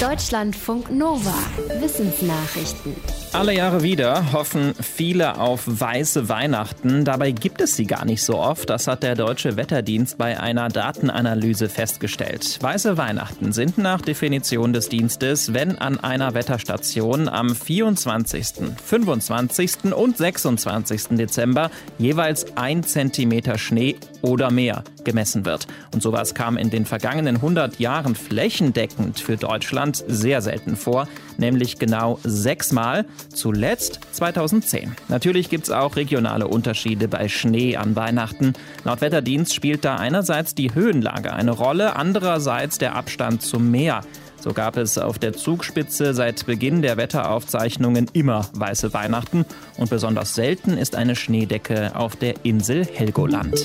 Deutschlandfunk Nova. Wissensnachrichten. Alle Jahre wieder hoffen viele auf weiße Weihnachten. Dabei gibt es sie gar nicht so oft. Das hat der Deutsche Wetterdienst bei einer Datenanalyse festgestellt. Weiße Weihnachten sind nach Definition des Dienstes, wenn an einer Wetterstation am 24., 25. und 26. Dezember jeweils ein Zentimeter Schnee oder mehr gemessen wird. Und sowas kam in den vergangenen 100 Jahren flächendeckend für Deutschland sehr selten vor, nämlich genau sechsmal, zuletzt 2010. Natürlich gibt es auch regionale Unterschiede bei Schnee an Weihnachten. Laut Wetterdienst spielt da einerseits die Höhenlage eine Rolle, andererseits der Abstand zum Meer. So gab es auf der Zugspitze seit Beginn der Wetteraufzeichnungen immer weiße Weihnachten und besonders selten ist eine Schneedecke auf der Insel Helgoland.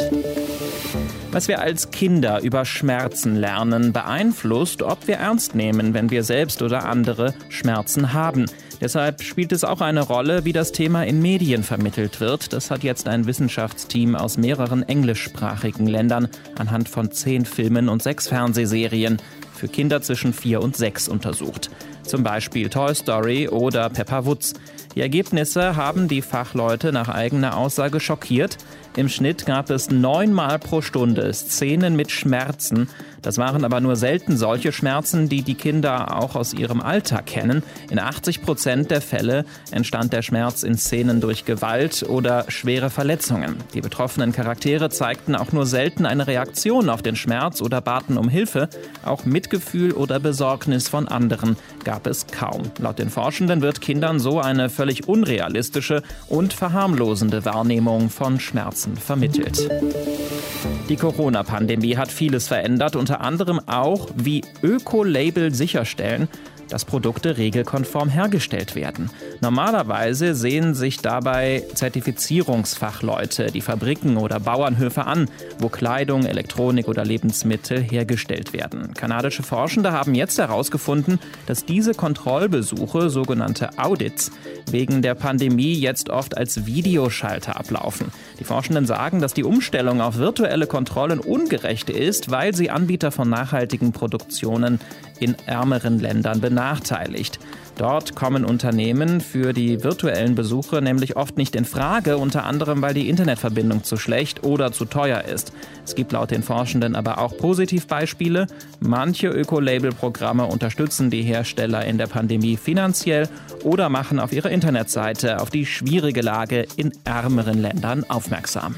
Was wir als Kinder über Schmerzen lernen, beeinflusst, ob wir ernst nehmen, wenn wir selbst oder andere Schmerzen haben. Deshalb spielt es auch eine Rolle, wie das Thema in Medien vermittelt wird. Das hat jetzt ein Wissenschaftsteam aus mehreren englischsprachigen Ländern anhand von zehn Filmen und sechs Fernsehserien für Kinder zwischen vier und sechs untersucht. Zum Beispiel Toy Story oder Pepper Woods. Die Ergebnisse haben die Fachleute nach eigener Aussage schockiert. Im Schnitt gab es neunmal pro Stunde Szenen mit Schmerzen. Das waren aber nur selten solche Schmerzen, die die Kinder auch aus ihrem Alltag kennen. In 80 Prozent der Fälle entstand der Schmerz in Szenen durch Gewalt oder schwere Verletzungen. Die betroffenen Charaktere zeigten auch nur selten eine Reaktion auf den Schmerz oder baten um Hilfe. Auch Mitgefühl oder Besorgnis von anderen gab es kaum. Laut den Forschenden wird Kindern so eine völlig unrealistische und verharmlosende Wahrnehmung von Schmerzen vermittelt. Die Corona-Pandemie hat vieles verändert, unter anderem auch, wie Öko-Label sicherstellen, dass Produkte regelkonform hergestellt werden. Normalerweise sehen sich dabei Zertifizierungsfachleute die Fabriken oder Bauernhöfe an, wo Kleidung, Elektronik oder Lebensmittel hergestellt werden. Kanadische Forschende haben jetzt herausgefunden, dass diese Kontrollbesuche, sogenannte Audits, wegen der Pandemie jetzt oft als Videoschalter ablaufen. Die Forschenden sagen, dass die Umstellung auf virtuelle Kontrollen ungerecht ist, weil sie Anbieter von nachhaltigen Produktionen in ärmeren Ländern benachteiligt. Dort kommen Unternehmen für die virtuellen Besuche nämlich oft nicht in Frage, unter anderem weil die Internetverbindung zu schlecht oder zu teuer ist. Es gibt laut den Forschenden aber auch Positivbeispiele. Manche Öko-Label-Programme unterstützen die Hersteller in der Pandemie finanziell oder machen auf ihrer Internetseite auf die schwierige Lage in ärmeren Ländern aufmerksam.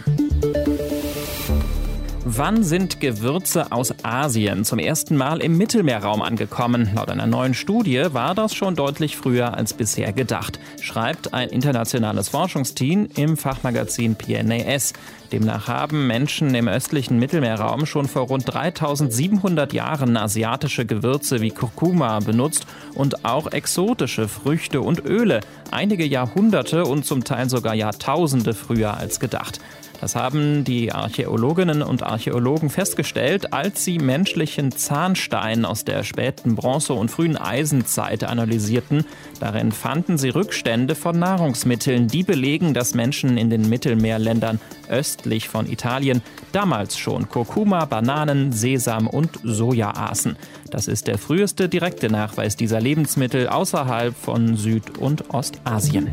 Wann sind Gewürze aus Asien zum ersten Mal im Mittelmeerraum angekommen? Laut einer neuen Studie war das schon deutlich früher als bisher gedacht, schreibt ein internationales Forschungsteam im Fachmagazin PNAS. Demnach haben Menschen im östlichen Mittelmeerraum schon vor rund 3700 Jahren asiatische Gewürze wie Kurkuma benutzt und auch exotische Früchte und Öle, einige Jahrhunderte und zum Teil sogar Jahrtausende früher als gedacht. Das haben die Archäologinnen und Archäologen festgestellt, als sie menschlichen Zahnstein aus der späten Bronze- und frühen Eisenzeit analysierten. Darin fanden sie Rückstände von Nahrungsmitteln, die belegen, dass Menschen in den Mittelmeerländern östlich von Italien damals schon Kurkuma, Bananen, Sesam und Soja aßen. Das ist der früheste direkte Nachweis dieser Lebensmittel außerhalb von Süd- und Ostasien.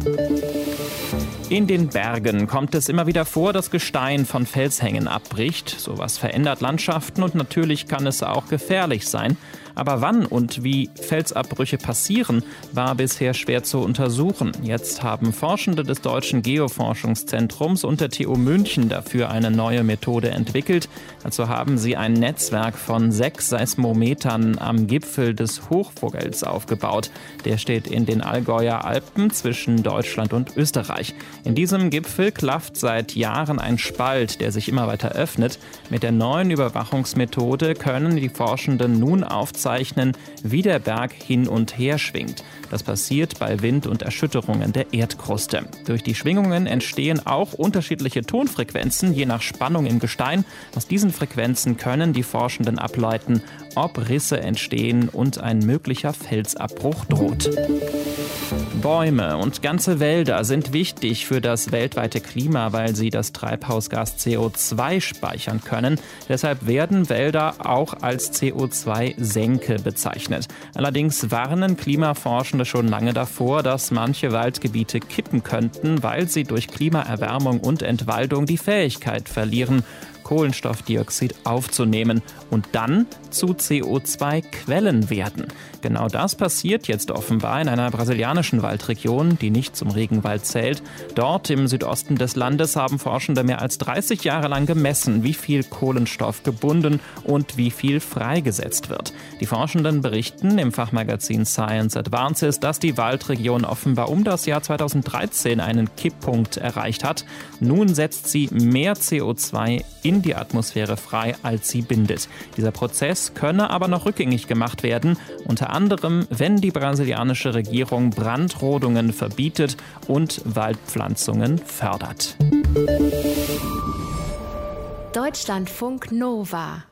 In den Bergen kommt es immer wieder vor, dass Gestein von Felshängen abbricht. Sowas verändert Landschaften und natürlich kann es auch gefährlich sein. Aber wann und wie Felsabbrüche passieren, war bisher schwer zu untersuchen. Jetzt haben Forschende des Deutschen Geoforschungszentrums und der TU München dafür eine neue Methode entwickelt. Dazu haben sie ein Netzwerk von sechs Seismometern am Gipfel des Hochvogels aufgebaut. Der steht in den Allgäuer Alpen zwischen Deutschland und Österreich. In diesem Gipfel klafft seit Jahren ein Spalt, der sich immer weiter öffnet. Mit der neuen Überwachungsmethode können die Forschenden nun aufzeigen, aufzeichnen, wie der Berg hin und her schwingt. Das passiert bei Wind und Erschütterungen der Erdkruste. Durch die Schwingungen entstehen auch unterschiedliche Tonfrequenzen, je nach Spannung im Gestein. Aus diesen Frequenzen können die Forschenden ableiten, ob Risse entstehen und ein möglicher Felsabbruch droht. Bäume und ganze Wälder sind wichtig für das weltweite Klima, weil sie das Treibhausgas CO2 speichern können. Deshalb werden Wälder auch als CO2-Senke bezeichnet. Allerdings warnen Klimaforschende schon lange davor, dass manche Waldgebiete kippen könnten, weil sie durch Klimaerwärmung und Entwaldung die Fähigkeit verlieren, Kohlenstoffdioxid aufzunehmen und dann zu CO2-Quellen werden. Genau das passiert jetzt offenbar in einer brasilianischen Waldregion, die nicht zum Regenwald zählt. Dort im Südosten des Landes haben Forschende mehr als 30 Jahre lang gemessen, wie viel Kohlenstoff gebunden und wie viel freigesetzt wird. Die Forschenden berichten im Fachmagazin Science Advances, dass die Waldregion offenbar um das Jahr 2013 einen Kipppunkt erreicht hat. Nun setzt sie mehr CO2 in die Atmosphäre frei, als sie bindet. Dieser Prozess könne aber noch rückgängig gemacht werden, unter anderem, wenn die brasilianische Regierung Brandrodungen verbietet und Waldpflanzungen fördert. Deutschlandfunk Nova